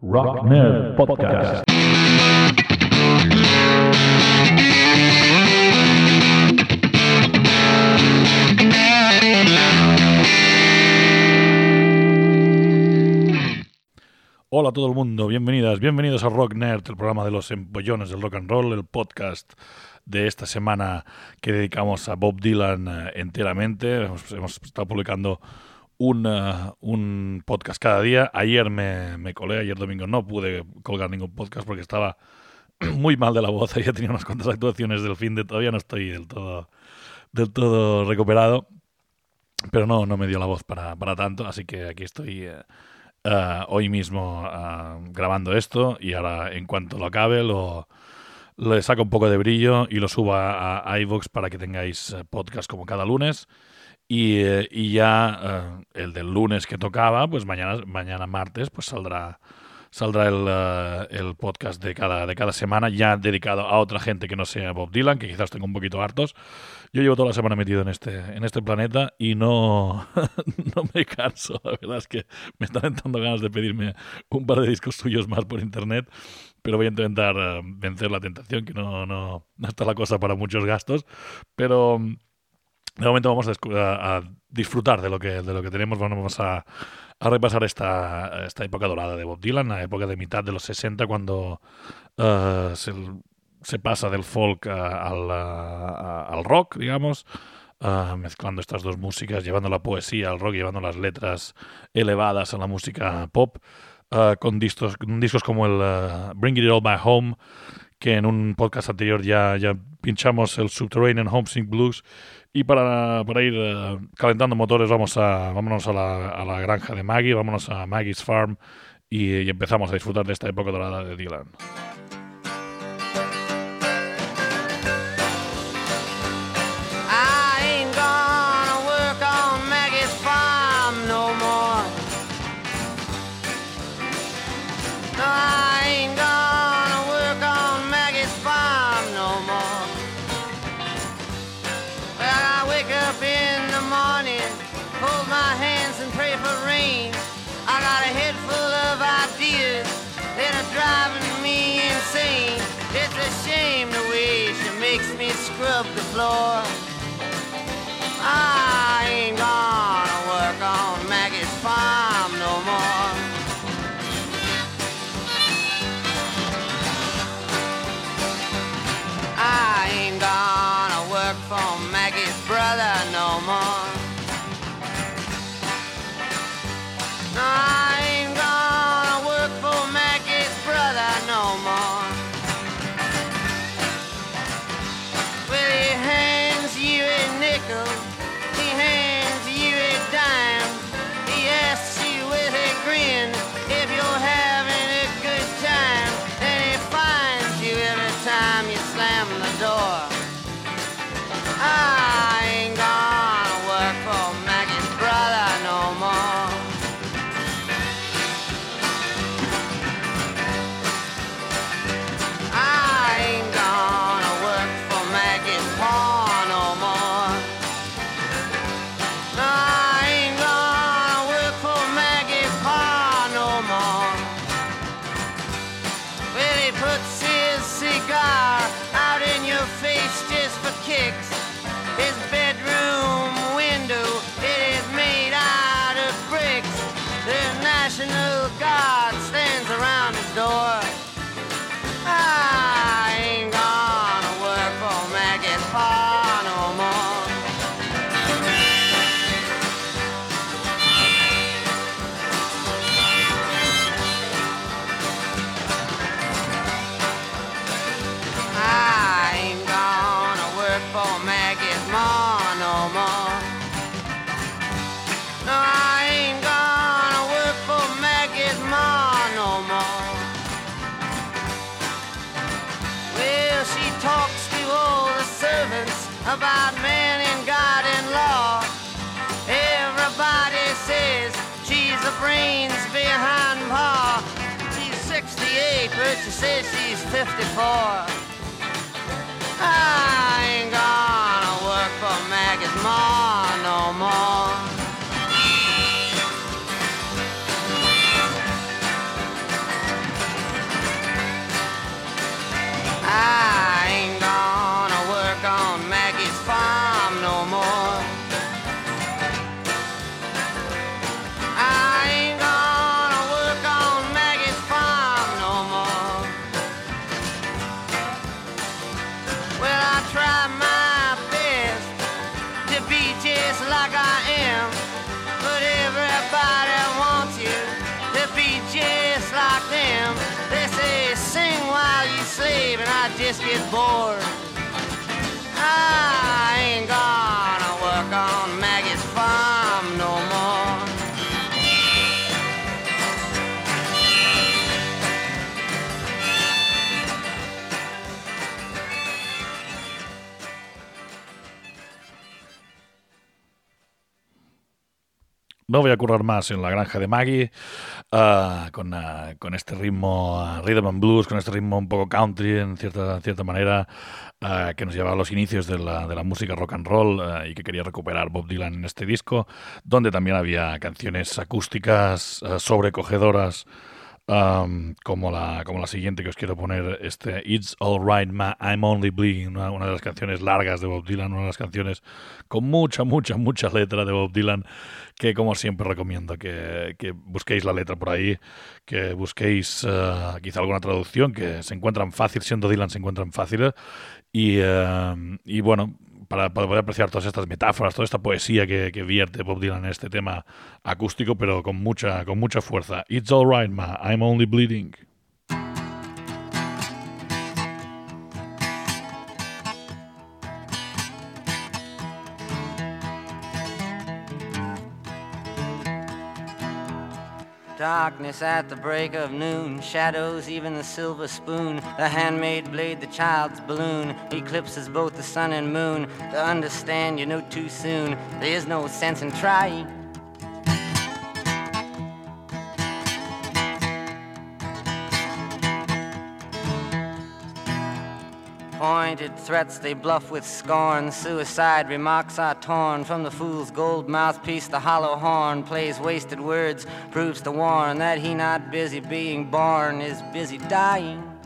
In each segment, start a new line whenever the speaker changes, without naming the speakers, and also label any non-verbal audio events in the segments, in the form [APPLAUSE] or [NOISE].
Rock Nerd Podcast. Hola a todo el mundo, bienvenidas, bienvenidos a Rock Nerd, el programa de los empollones del rock and roll, el podcast de esta semana que dedicamos a Bob Dylan eh, enteramente. Hemos, hemos estado publicando un, un podcast cada día. Ayer me, me colé, ayer domingo no pude colgar ningún podcast porque estaba [CLEARS THROAT] muy mal de la voz. [LAUGHS] Ya tenía unas cuantas actuaciones del fin de todavía no estoy del todo, del todo recuperado. Pero no, no me dio la voz para, para tanto, así que aquí estoy eh, eh, hoy mismo eh, grabando esto y ahora en cuanto lo acabe lo, le saco un poco de brillo y lo subo a, a iVoox para que tengáis podcast como cada lunes. Y, eh, y ya eh, el del lunes que tocaba, pues mañana, mañana martes, pues saldrá, saldrá el, eh, el podcast de cada, de cada semana, ya dedicado a otra gente que no sea Bob Dylan, que quizás tengo un poquito hartos. Yo llevo toda la semana metido en este, en este planeta y no, [LAUGHS] no me canso. La verdad es que me están entrando ganas de pedirme un par de discos suyos más por internet, pero voy a intentar vencer la tentación, que no, no, no está la cosa para muchos gastos. Pero de momento vamos a, disfrutar de lo que, de lo que tenemos. Vamos a, repasar esta, esta época dorada de Bob Dylan, la época de mitad de los 60, cuando eh, se, pasa del folk al, al rock, digamos, eh, mezclando estas dos músicas, llevando la poesía al rock, llevando las letras elevadas a la música pop, eh, con, discos, con discos como el Bring It All Back Home, que en un podcast anterior ya, ya pinchamos el Subterranean Homesick Blues. Y para, para ir eh, calentando motores, vamos a, vámonos a la, a la granja de Maggie, vámonos a Maggie's Farm y, y empezamos a disfrutar de esta época dorada de Dylan.
Floor. She says she's 54. I ain't gonna work on Maggie's farm no more.
No voy a currar más en la granja de Maggie ah, con, ah, con este ritmo ah, rhythm and blues, con este ritmo un poco country en cierta, cierta manera ah, que nos lleva a los inicios de la, de la música rock and roll y que quería recuperar Bob Dylan en este disco, donde también había canciones acústicas sobrecogedoras. Am, como, la, como la siguiente que os quiero poner, este It's Alright Ma, I'm Only Bleeding, una, de las canciones largas de Bob Dylan, una de las canciones con mucha, mucha, mucha letra de Bob Dylan, que como siempre recomiendo que, que busquéis la letra por ahí, que busquéis eh, quizá alguna traducción, que se encuentran fácil, siendo Dylan se encuentran fáciles, y, eh, y bueno, para, poder apreciar todas estas metáforas, toda esta poesía que, que vierte Bob Dylan en este tema acústico, pero con mucha, con mucha fuerza. It's alright, ma, I'm only bleeding.
Darkness at the break of noon, shadows, even the silver spoon, the handmade blade, the child's balloon, eclipses both the sun and moon. To understand, you know too soon, there's no sense in trying. Pointed threats they bluff with scorn. Suicide remarks are torn from the fool's gold mouthpiece. The hollow horn plays wasted words, proves to warn that he not busy being born is busy dying.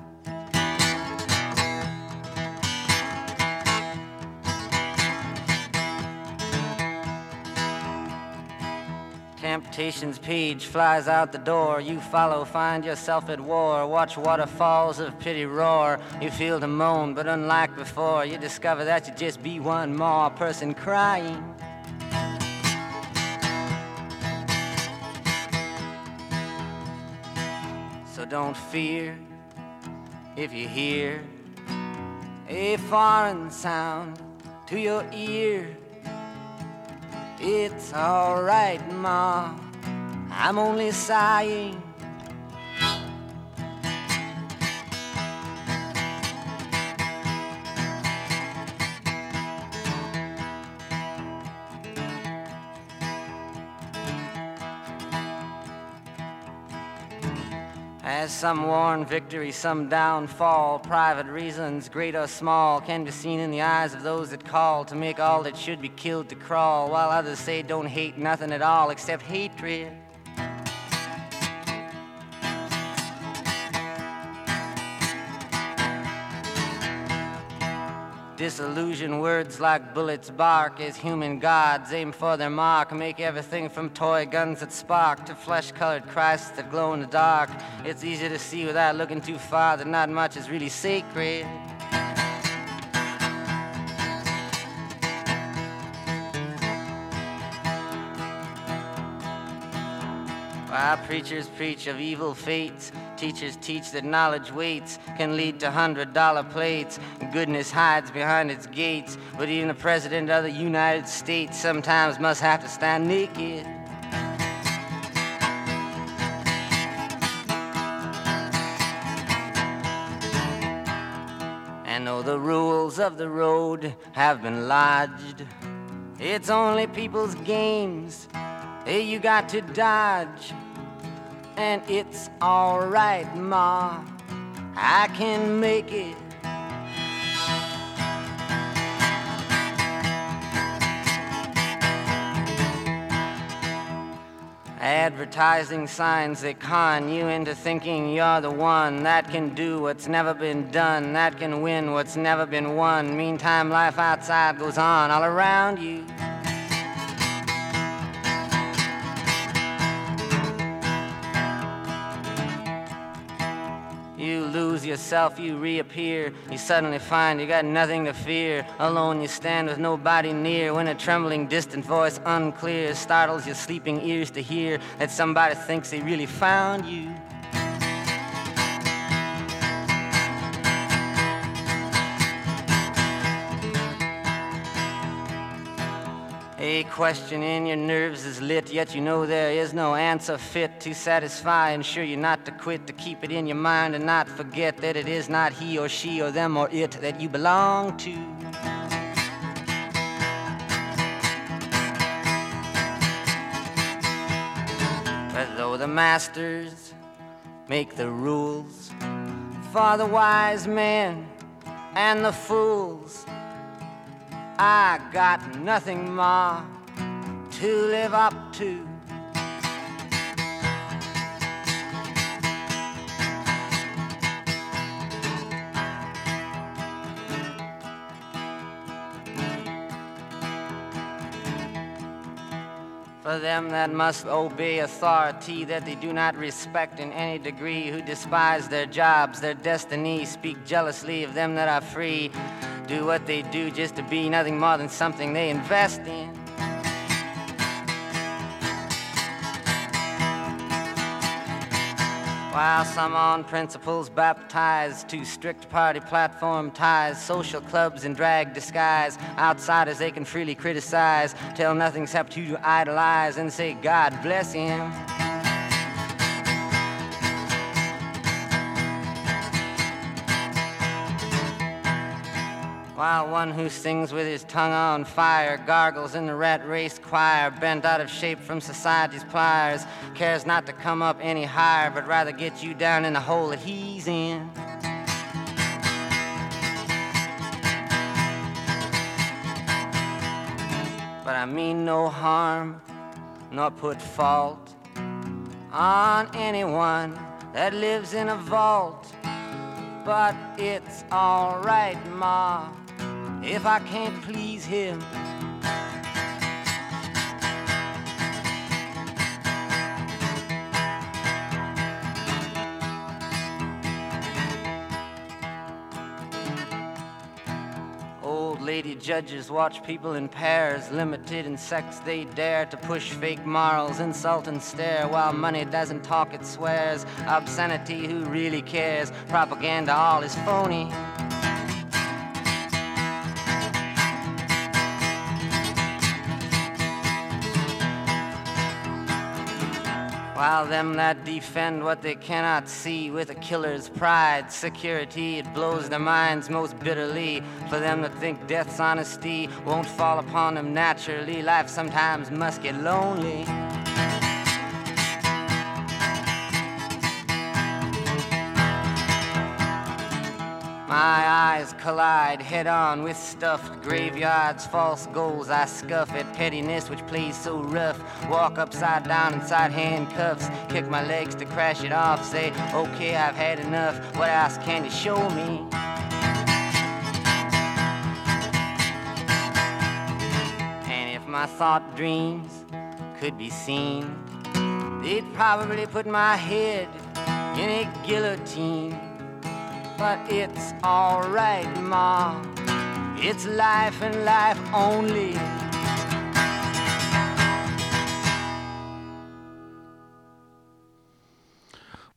Temptation's page flies out the door. You follow, find yourself at war. Watch waterfalls of pity roar. You feel the moan, but unlike before, you discover that you just be one more person crying. So don't fear if you hear a foreign sound to your ear. It's alright, Ma. I'm only sighing. As some worn victory, some downfall, private reasons, great or small, can be seen in the eyes of those that call to make all that should be killed to crawl, while others say don't hate nothing at all except hatred. Disillusion words like bullets bark as human gods aim for their mark. Make everything from toy guns that spark to flesh colored Christs that glow in the dark. It's easy to see without looking too far that not much is really sacred. While preachers preach of evil fates, teachers teach that knowledge waits can lead to hundred dollar plates. Goodness hides behind its gates, but even the president of the United States sometimes must have to stand naked. And though the rules of the road have been lodged, it's only people's games. Hey, you got to dodge. And it's alright, Ma. I can make it. Advertising signs that con you into thinking you're the one that can do what's never been done, that can win what's never been won. Meantime, life outside goes on all around you. You lose yourself, you reappear. You suddenly find you got nothing to fear. Alone you stand with nobody near. When a trembling, distant voice, unclear, startles your sleeping ears to hear that somebody thinks they really found you. Question in your nerves is lit, yet you know there is no answer fit to satisfy. Ensure you not to quit, to keep it in your mind and not forget that it is not he or she or them or it that you belong to. But though the masters make the rules for the wise men and the fools, I got nothing more to live up to. For them that must obey authority that they do not respect in any degree, who despise their jobs, their destiny, speak jealously of them that are free, do what they do just to be nothing more than something they invest in. While some on principles baptized to strict party platform ties, social clubs in drag disguise, outsiders they can freely criticize, tell nothing except to idolize and say, God bless him. While one who sings with his tongue on fire gargles in the rat race choir, bent out of shape from society's pliers, cares not to come up any higher, but rather get you down in the hole that he's in. But I mean no harm, nor put fault on anyone that lives in a vault. But it's alright, Ma, if I can't please him. Old lady judges watch people in pairs, limited in sex they dare to push fake morals, insult and stare. While money doesn't talk, it swears. Obscenity, who really cares? Propaganda, all is phony. While them that defend what they cannot see with a killer's pride, security, it blows their minds most bitterly. For them that think death's honesty won't fall upon them naturally, life sometimes must get lonely. My eyes collide head on with stuffed graveyards, false goals. I scuff at pettiness which plays so rough. Walk upside down inside handcuffs, kick my legs to crash it off. Say, okay, I've had enough. What else can you show me? And if my thought dreams could be seen, they'd probably put my head in a guillotine. It's alright, Ma. It's life and life only.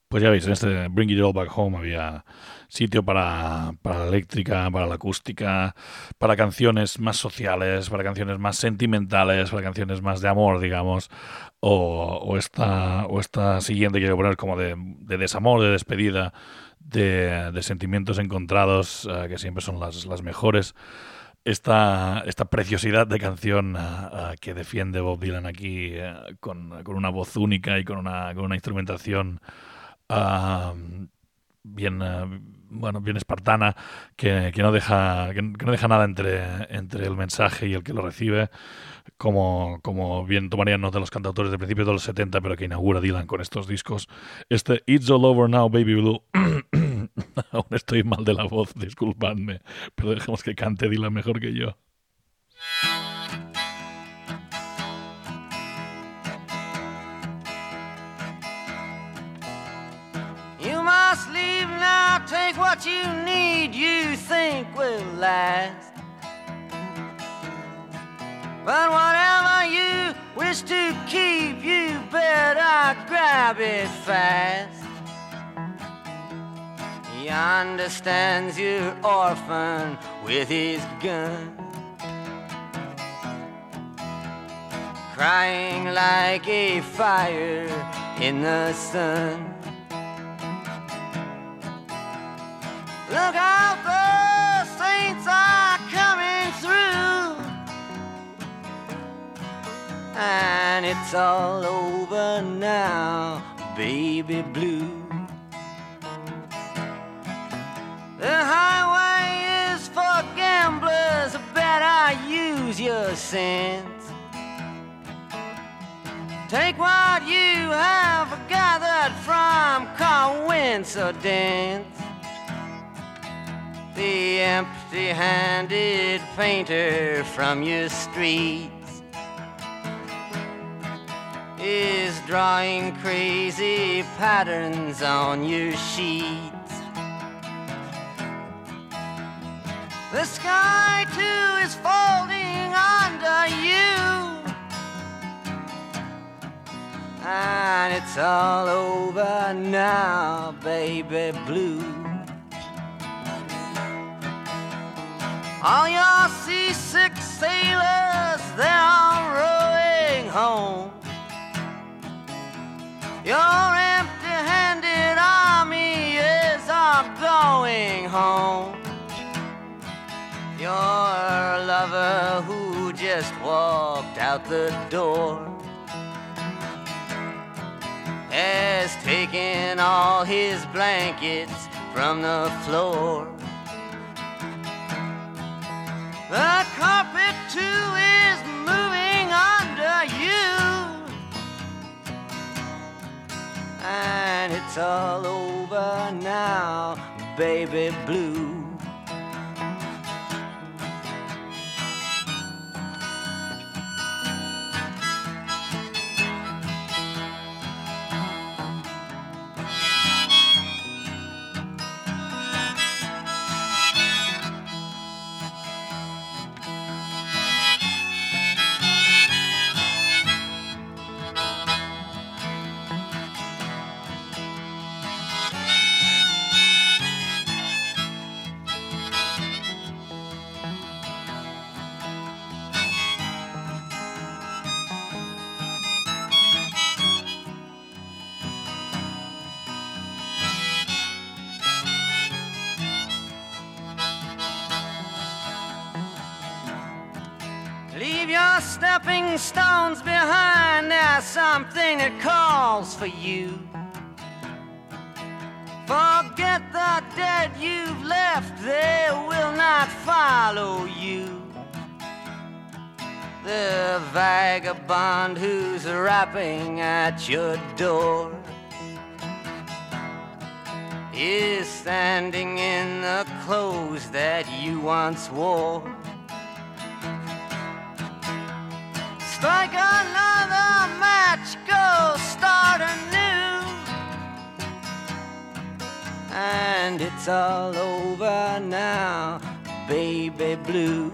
Pues ya veis, en este Bring It All Back Home había sitio para, para la eléctrica, para la acústica, para canciones más sociales, para canciones más sentimentales, para canciones más de amor, digamos, o, o esta, o esta siguiente que quiero poner como de, de desamor, de despedida, de, sentimientos encontrados, eh, que siempre son las, las mejores. Esta, esta preciosidad de canción eh, que defiende Bob Dylan aquí con, con una voz única y con una, con una instrumentación bien, bueno, bien espartana, que, que no deja, que no deja nada entre, entre el mensaje y el que lo recibe, como, como bien tomarían nota los cantautores de principios de los 70, pero que inaugura Dylan con estos discos. Este It's All Over Now, Baby Blue. [COUGHS] Aún estoy mal de la voz, disculpadme, pero dejemos que cante Dylan mejor que yo.
You must leave now, take what you need, you think will last. But whatever you wish to keep, you better grab it fast. He understands your orphan with his gun. crying like a fire in the sun. Look out, And it's all over now, baby blue. The highway is for gamblers, better use your sense. Take what you have gathered from coincidence. The empty handed painter from your streets is drawing crazy patterns on your sheets. The sky too is folding under you. And it's all over now, baby blue. All your seasick sailors, they're all rowing home. Your empty handed army is all going home. Your lover who just walked out the door has taken all his blankets from the floor. The carpet too is moving And it's all over now, baby blue. Something that calls for you. Forget the dead you've left, they will not follow you. The vagabond who's rapping at your door is standing in the clothes that you once wore. Strike another And it's all over now, baby blue.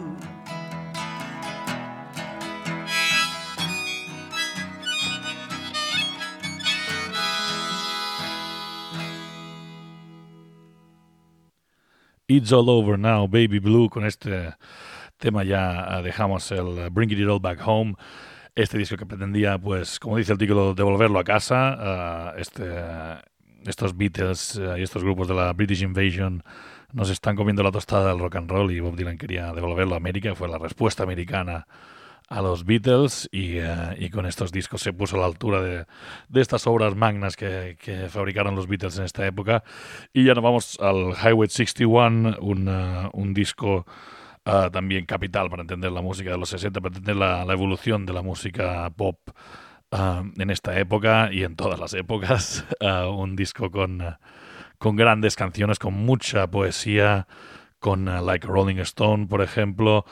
It's All Over Now, Baby Blue. Con este tema ya dejamos el Bring It All Back Home. Este disco que pretendía, pues, como dice el título, devolverlo a casa. eh, este, estos Beatles eh, y estos grupos de la British Invasion nos están comiendo la tostada del rock and roll y Bob Dylan quería devolverlo a América. Fue la respuesta americana a los Beatles y, eh, y con estos discos se puso a la altura de, de estas obras magnas que, fabricaron los Beatles en esta época. Y ya nos vamos al Highway 61, un, eh, un disco eh, también capital para entender la música de los 60, para entender la evolución de la música pop eh, en esta época y en todas las épocas. Eh, [LAUGHS] un disco con, eh, con grandes canciones, con mucha poesía, con Like Rolling Stone, por ejemplo,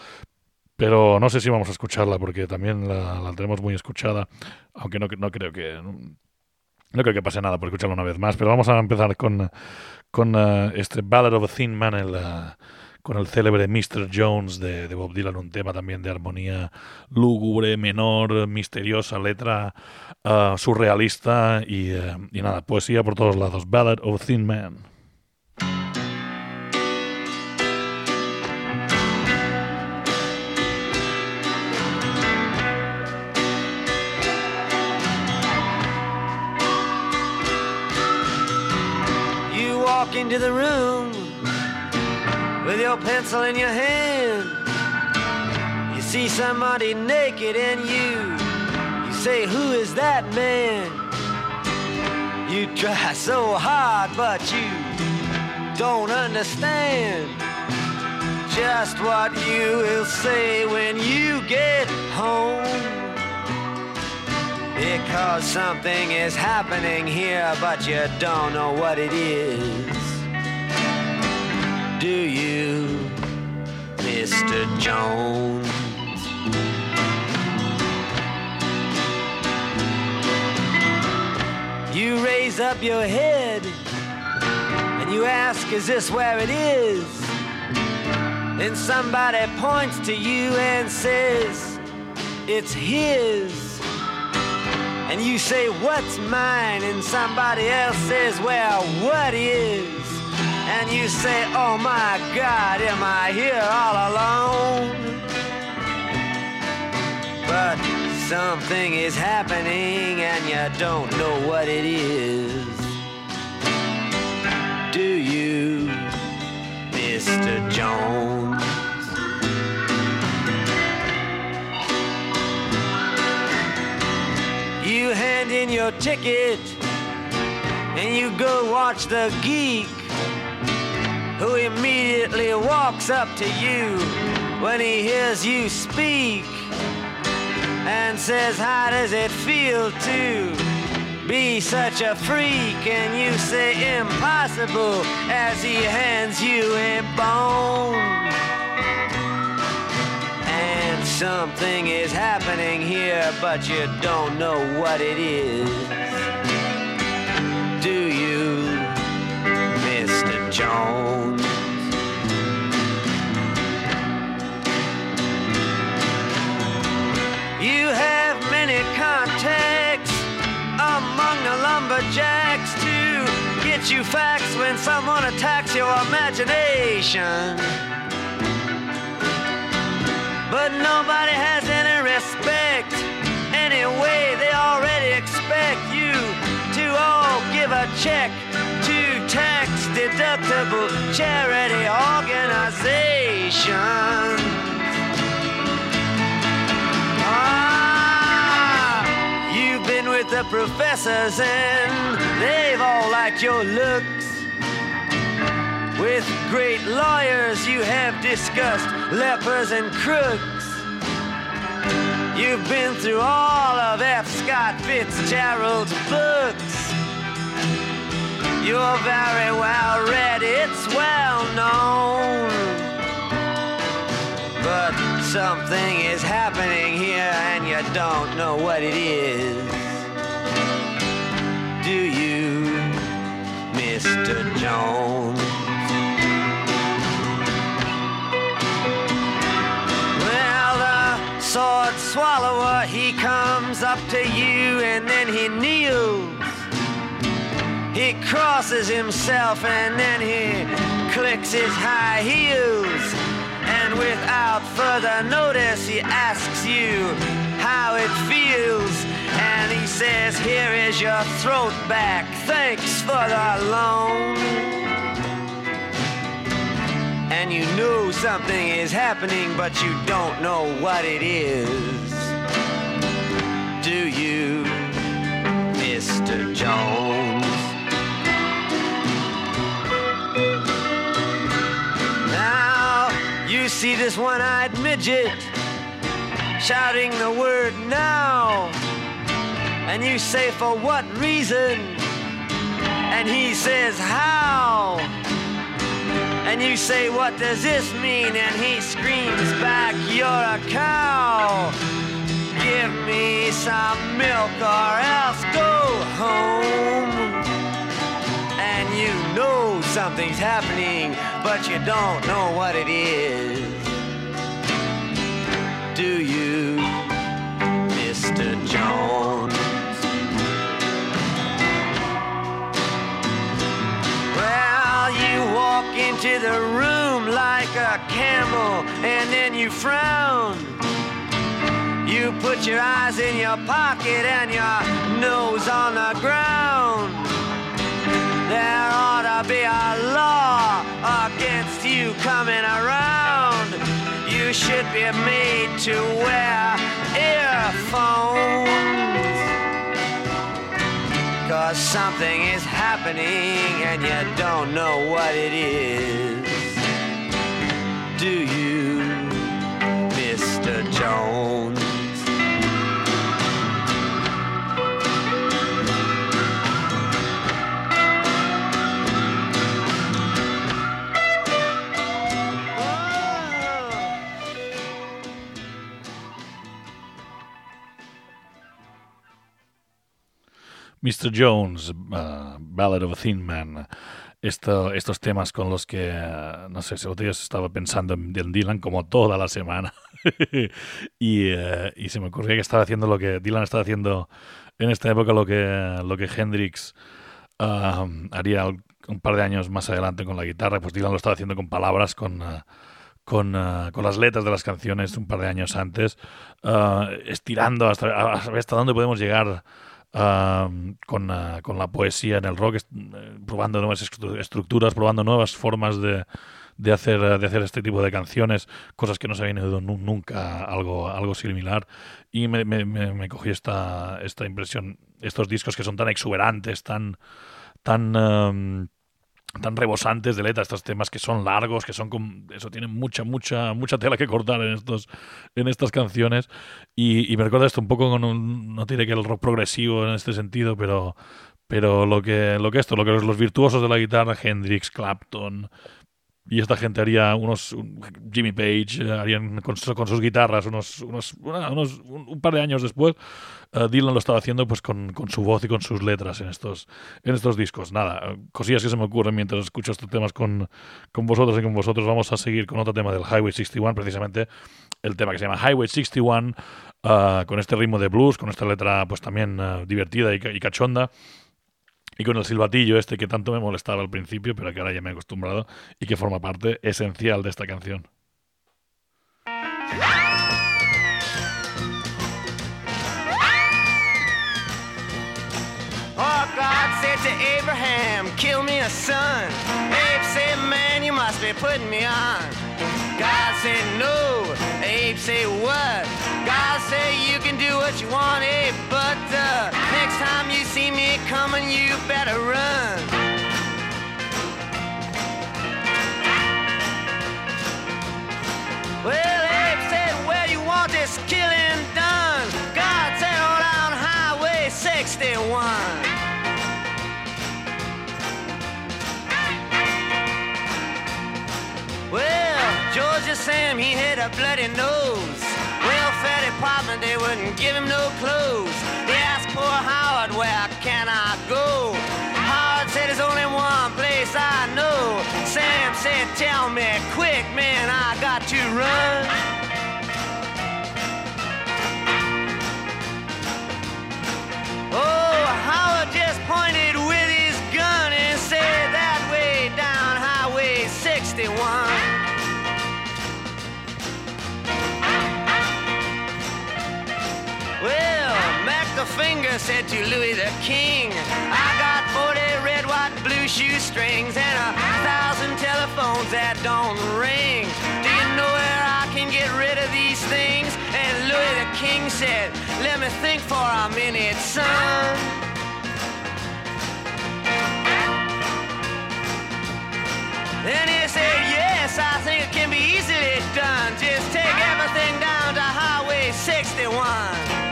pero no sé si vamos a escucharla porque también la, tenemos muy escuchada, aunque no, no creo que no creo que pase nada por escucharla una vez más, pero vamos a empezar con, con este Ballad of a Thin Man, el, con el célebre Mr. Jones de, Bob Dylan, un tema también de armonía lúgubre, menor, misteriosa, letra uh, surrealista y, uh, y nada, poesía por todos lados. Ballad of Thin Man.
You walk into the room with your pencil in your hand. You see somebody naked and you, you say, Who is that man? You try [LAUGHS] so hard, but you don't understand just what you will say when you get home. Because something is happening here, but you don't know what it is. Do you, Mr. Jones? You raise up your head and you ask, Is this where it is? Then somebody points to you and says, It's his. And you say, What's mine? And somebody else says, Well, what is? And you say, Oh my God, am I here all alone? But something is happening and you don't know what it is. Do you, Mr. Jones? You hand in your ticket and you go watch the geek who immediately walks up to you when he hears you speak and says, How does it feel to be such a freak? And you say, Impossible, as he hands you a bone. And something is happening here, but you don't know what it is. Do you. Jones? You have many contacts among the lumberjacks to get you facts when someone attacks your imagination. But nobody has any respect. Anyway, they already expect you to all give a check to tax deductible charity organizations. Ah, you've been with the professors and they've all liked your looks. With great lawyers, you have discussed lepers and crooks. You've been through all of F. Scott Fitzgerald's. You're very well read, it's well known. But something is happening here and you don't know what it is. Do you, Mr. Jones? Well, the sword swallower, he comes up to you and then he kneels. He crosses himself and then he clicks his high heels. And without further notice, he asks you how it feels. And he says, Here is your throat back. Thanks for the loan. And you know something is happening, but you don't know what it is. Do you, Mr. Jones? See this one-eyed midget shouting the word now. And you say, for what reason? And he says, how? And you say, what does this mean? And he screams back, you're a cow. Give me some milk or else go home. And you know something's happening, but you don't know what it is. Do you, Mr. Jones? Well, you walk into the room like a camel, and then you frown. You put your eyes in your pocket and your nose on the ground. There ought to be a law against you coming around. You should be made to wear earphones. Cause something is happening and you don't know what it is. Do you, Mr. Jones?
Mr. Jones, uh, Ballad of a Thin Man. Esto, estos temas con los que, uh, no sé, si otro día estaba pensando en, Dylan como toda la semana. [LAUGHS] y, uh, y, se me ocurría que estaba haciendo lo que Dylan estaba haciendo en esta época, lo que, lo que Hendrix haría un par de años más adelante con la guitarra. Pues Dylan lo estaba haciendo con palabras, con. Con, uh, con, las letras de las canciones un par de años antes, uh, estirando hasta, hasta dónde podemos llegar Con, uh, con, la poesía en el rock, uh, probando nuevas estructuras, probando nuevas formas de, de, hacer, de hacer este tipo de canciones, cosas que no se habían oído nunca algo, algo similar. Y me, me, me, cogí esta, esta impresión, estos discos que son tan exuberantes, tan, tan tan rebosantes de letra, estos temas que son largos, que son con, eso tienen mucha, mucha, mucha tela que cortar en estos, en estas canciones. Y, y me recuerda esto un poco con un, no tiene que el rock progresivo en este sentido, pero, pero lo que, lo que esto, lo que los virtuosos de la guitarra, Hendrix, Clapton, y esta gente haría unos Jimmy Page eh, harían con, con, sus guitarras unos, unos, unos un, un, par de años después uh, Dylan lo estaba haciendo pues con, con, su voz y con sus letras en estos en estos discos. Nada cosillas que se me ocurren mientras escucho estos temas con, con vosotros y con vosotros vamos a seguir con otro tema del Highway 61 precisamente el tema que se llama Highway 61 uh, con este ritmo de blues con esta letra pues también uh, divertida y, y cachonda y con el silbatillo este que tanto me molestaba al principio, pero que ahora ya me he acostumbrado y que forma parte esencial de esta canción.
Oh, to Abraham, kill me a son. Abe said, man, you must be putting me on. God said, no. Abe said, what? God said, you can do what you want, Abe, but uh, next time you see me coming, you better run. Well, Georgia Sam, he had a bloody nose. Welfare department, they wouldn't give him no clothes. They asked poor Howard, where can I go? Howard said, there's only one place I know. Sam said, tell me quick, man, I got to run. Finger said to Louis the King, I got 40 red, white, blue shoestrings and a thousand telephones that don't ring. Do you know where I can get rid of these things? And Louis the King said, Let me think for a minute, son. Then he said, Yes, I think it can be easily done. Just take everything down to Highway 61.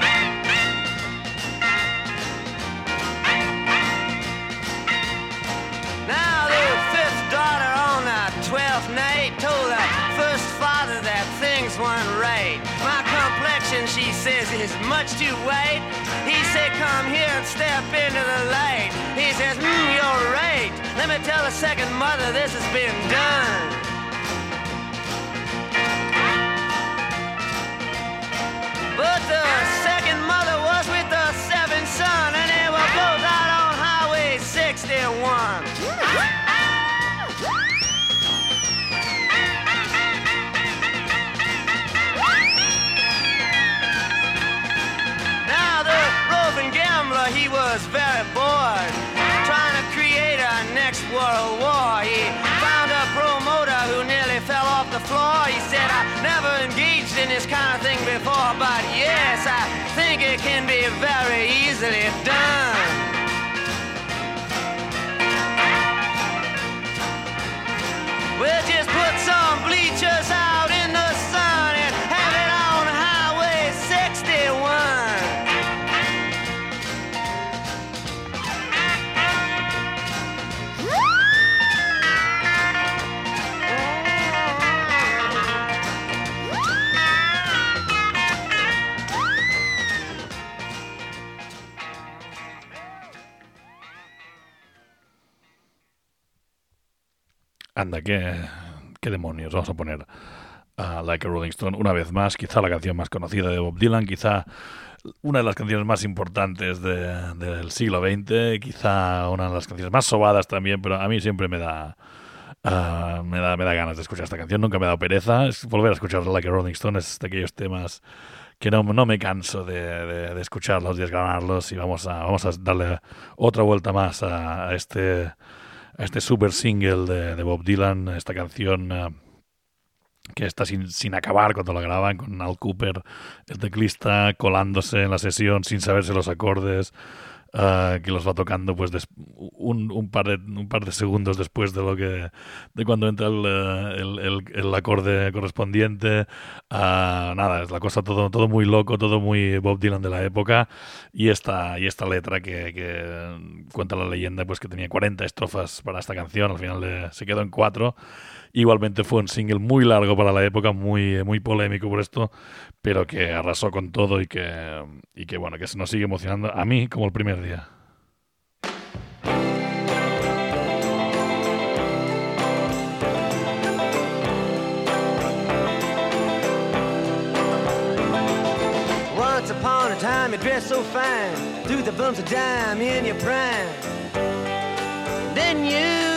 Says, is much too white. He said, come here and step into the light. He says, mm, you're right. Let me tell the second mother this has been done. But the second mother was with the seventh son, and they were both out on Highway 61. In this kind of thing before, but yes, I think it can be very easily done.
Anda, ¿qué, qué demonios? Vamos a poner a Like a Rolling Stone una vez más. Quizá la canción más conocida de Bob Dylan, quizá una de las canciones más importantes de- del siglo XX, quizá una de las canciones más sobadas también, pero a mí siempre me da, ah, me da, me da ganas de escuchar esta canción. Nunca me ha dado pereza. Es volver a escuchar Like a Rolling Stone es de aquellos temas que no, no me canso de, de- de escucharlos y desgranarlos y vamos a, vamos a darle otra vuelta más a este a este super single de, Bob Dylan, esta canción eh, que está sin, sin acabar cuando la graban, con Al Cooper, el teclista, colándose en la sesión sin saberse los acordes, eh, que los va tocando pues des- un, un par de, un par de segundos después de lo que de cuando entra el, eh, el, el- el acorde correspondiente. Ah, nada, es la cosa todo, todo muy loco, todo muy Bob Dylan de la época. Y esta, y esta letra que, que cuenta la leyenda, pues que tenía 40 estrofas para esta canción, al final le- se quedó en cuatro. Igualmente fue un single muy largo para la época, muy, muy polémico por esto, pero que arrasó con todo y que, y que bueno, que nos sigue emocionando a mí como el primer día.
Once upon a time, you dressed so fine, threw the bumps of dime in your prime. Then you,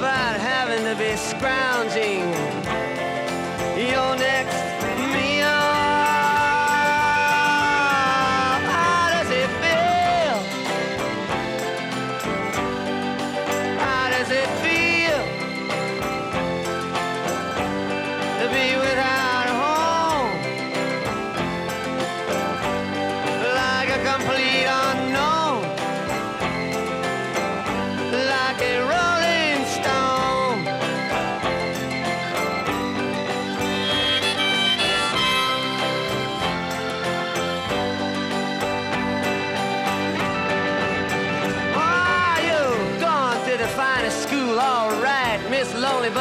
about having to be scrounging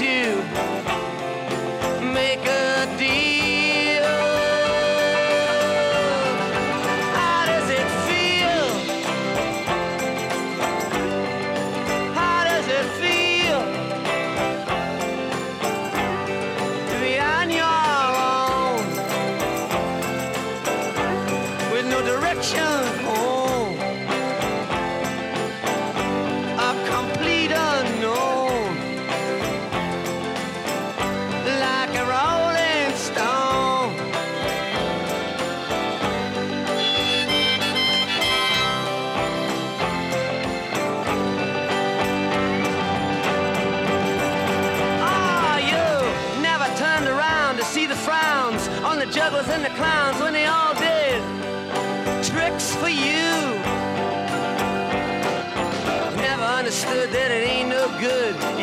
you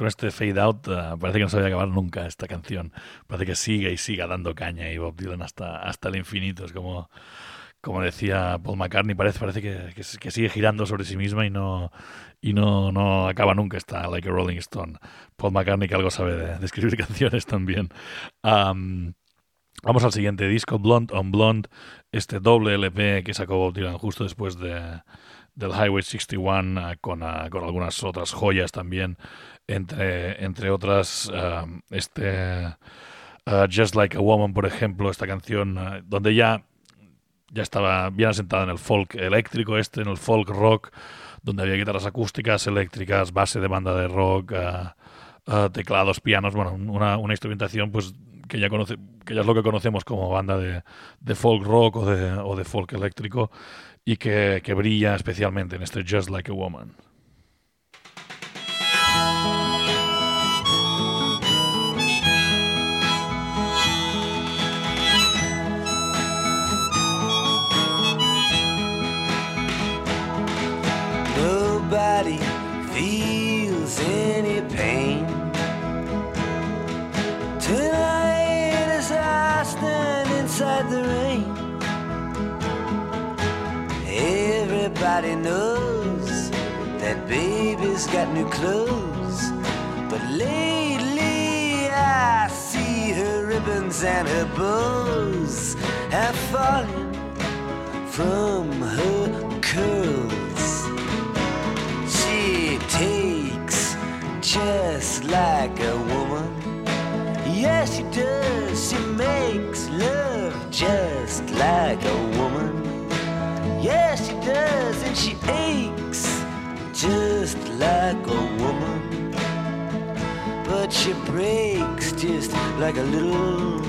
Con este fade out, eh, parece que no se va a acabar nunca esta canción. Parece que sigue y siga dando caña y Bob Dylan hasta, hasta el infinito. Es como, como decía Paul McCartney, parece, que, que, sigue girando sobre sí misma y no, y no, no acaba nunca esta Like a Rolling Stone. Paul McCartney que algo sabe de, de escribir [LAUGHS] canciones también. Am, vamos al siguiente disco, Blonde on Blonde, este doble LP que sacó Bob Dylan justo después de, del Highway 61 eh, con, eh, con algunas otras joyas también, entre, entre otras eh, este Just Like a Woman, por ejemplo, esta canción donde ya, ya estaba bien asentada en el folk eléctrico este, en el folk rock, donde había guitarras acústicas, eléctricas, base de banda de rock, teclados, pianos, bueno, una, una instrumentación pues que ya conoce, que ya es lo que conocemos como banda de, de folk rock o de, o de folk eléctrico y que, que brilla especialmente en este Just Like a Woman.
Nobody feels any pain. Tonight as I stand inside the rain, everybody knows that baby's got new clothes. But lately I see her ribbons and her bows have fallen from her curls. She takes just like a woman. Yes, she does. She makes love just like a woman. And she aches just like a woman. But she breaks just like a little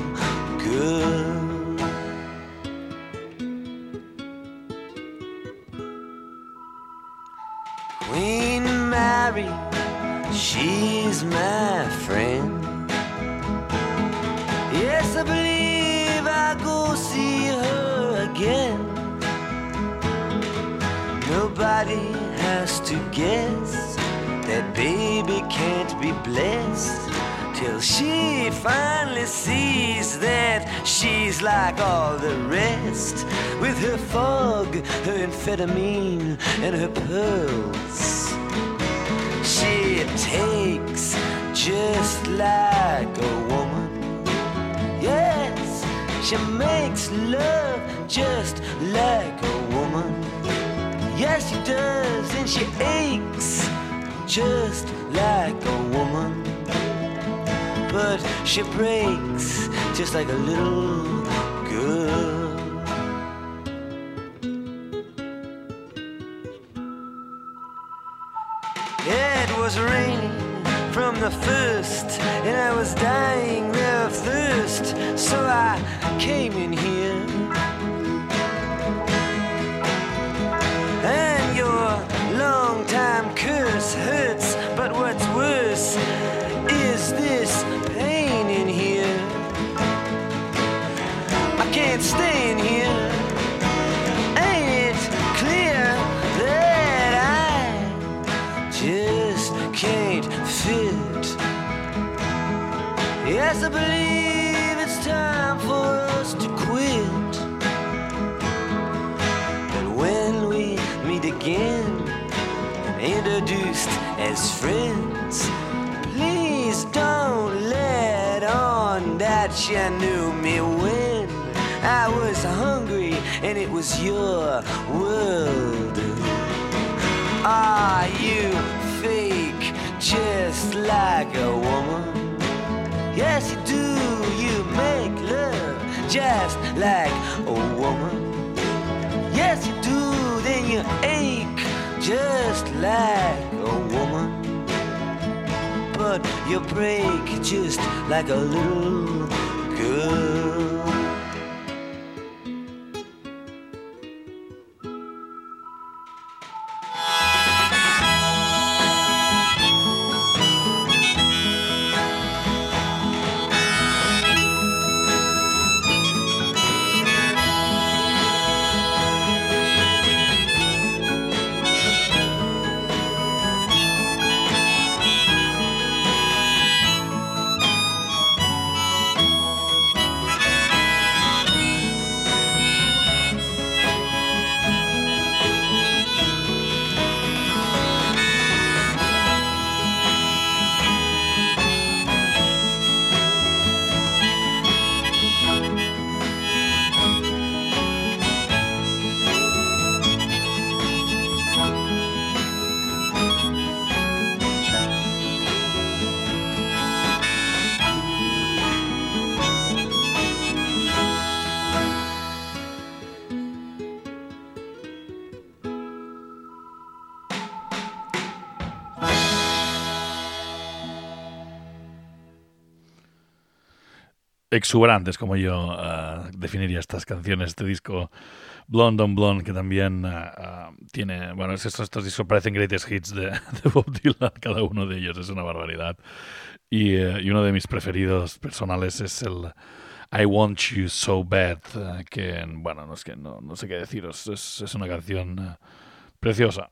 girl. Queen Mary, she's my friend. Yes, I believe Has to guess that baby can't be blessed till she finally sees that she's like all the rest with her fog, her amphetamine, and her pearls. She takes just like a woman. Yes, she makes love just like a woman. Yes, she does, and she aches just like a woman. But she breaks just like a little girl. It was raining from the first, and I was dying of thirst, so I came in here. Hurts, you knew me when I was hungry and it was your world. Are you fake just like a woman? Yes, you do. You make love just like a woman. Yes, you do. Then you ache just like a woman. But you break just like a little girl.
Exuberantes, como yo eh, definiría estas canciones, este disco Blonde on Blonde, que también eh, eh, tiene, bueno, es- estos, estos discos parecen greatest hits de, [LAUGHS] Bob Dylan, cada uno de ellos es una barbaridad. Y, y uno de mis preferidos personales es el I Want You So Bad, que, bueno, no, es que no, no sé qué deciros, es, es una canción preciosa.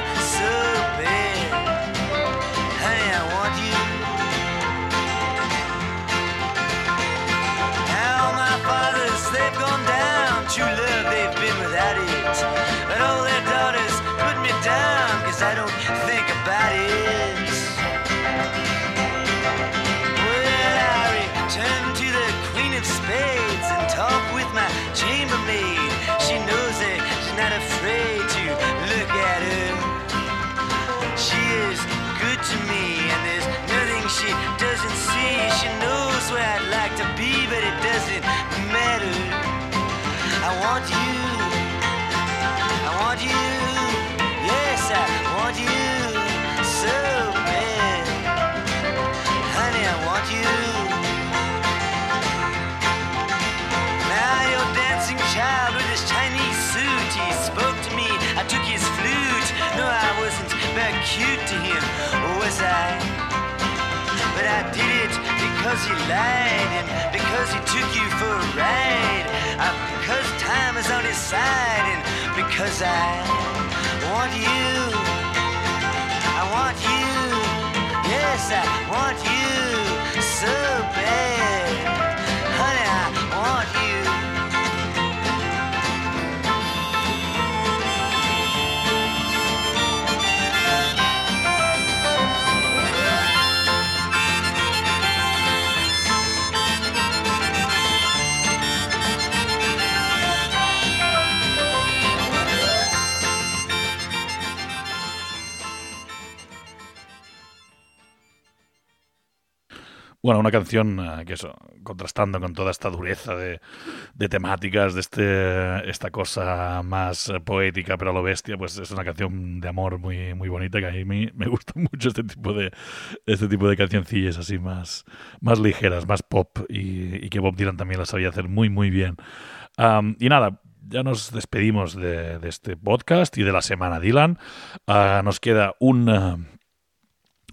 she's not afraid to look at her. She is good to me, and there's nothing she doesn't see. She knows where I'd like to be, but it doesn't matter. I want you. I want you. Yes, I want you so bad. Honey, I want you. But I did it because he lied and because he took you for a ride. Uh, because time is on his side and because I want you. I want you. Yes, I want you so bad.
Bueno, una canción eh, que eso, contrastando con toda esta dureza de, temáticas, de este, esta cosa más eh, poética, pero a lo bestia, pues es una canción de amor muy, muy bonita que a mí me [LAUGHS] gusta mucho este tipo de, este tipo de cancioncillas así más, más ligeras, más pop y, que Bob Dylan también las sabía hacer muy, muy bien. Am, y nada, ya nos despedimos de, este podcast y de la semana Dylan. Ah, nos queda un, ah,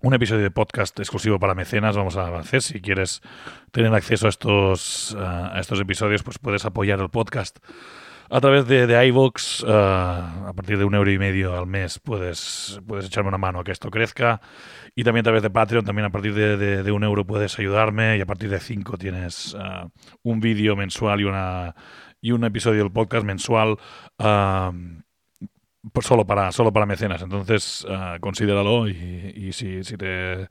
un episodio de podcast exclusivo para mecenas. Vamos a hacer. Si quieres tener acceso a estos, ah, a estos episodios, pues puedes apoyar el podcast a través de, de iVoox. ah, a partir de un euro y medio al mes puedes, puedes echarme una mano a que esto crezca. Y también a través de Patreon, también a partir de, de- un euro puedes ayudarme. Y a partir de cinco tienes ah, un vídeo mensual y, una, y un episodio del podcast mensual. Pues solo para solo para mecenas. Entonces ah, considéralo y, si, si te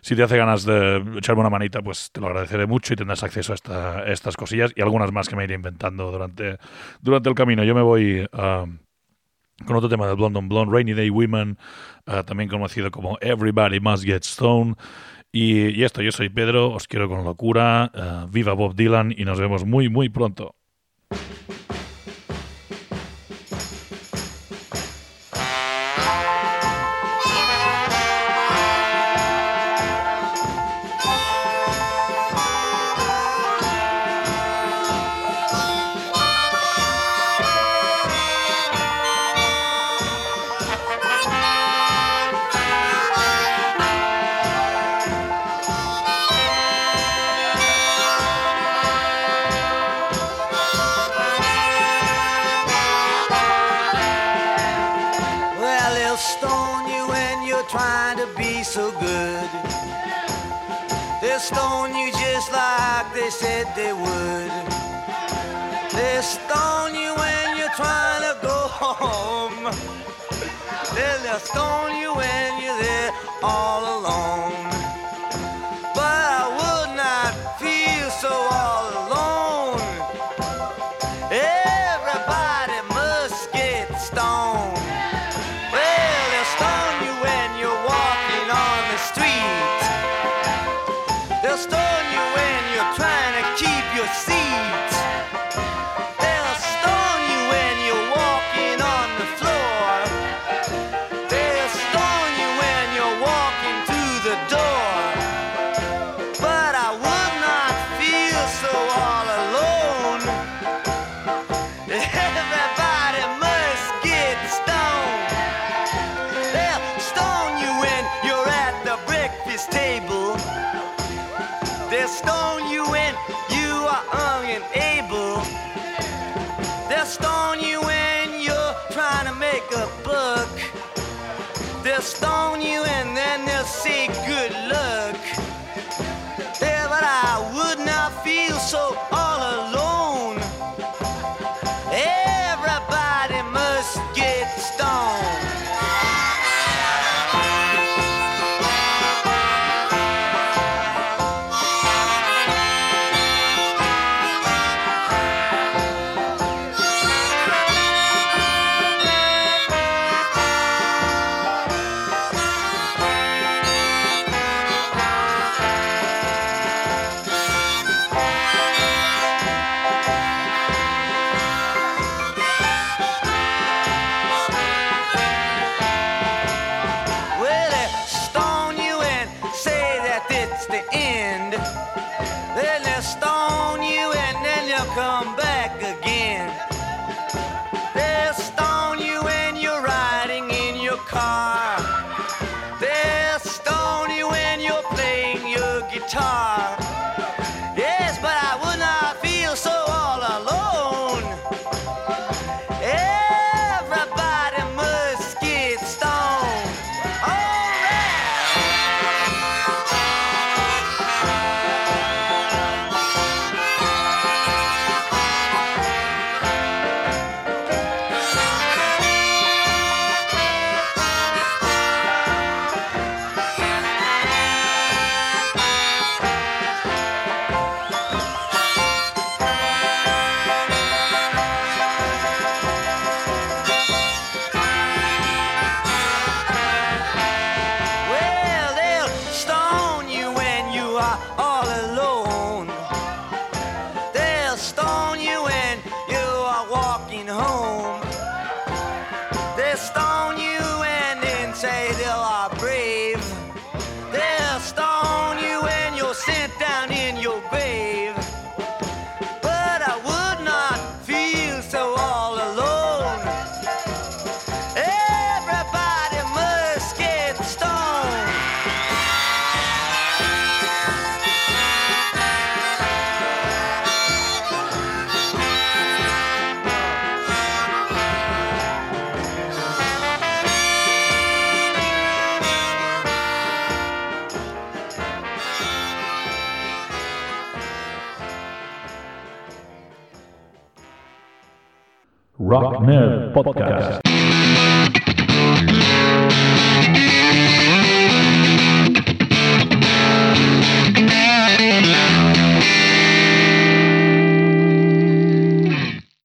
si te hace ganas de echarme una manita pues te lo agradeceré mucho y tendrás acceso a, esta- estas cosillas y algunas más que me iré inventando durante durante el camino. Yo me voy ah, con otro tema del Blonde on Blonde Rainy Day Women ah, también conocido como Everybody Must Get Stone y, y esto yo soy Pedro os quiero con locura. Ah, viva Bob Dylan y nos vemos muy muy pronto
Then they'll you when you're there all alone.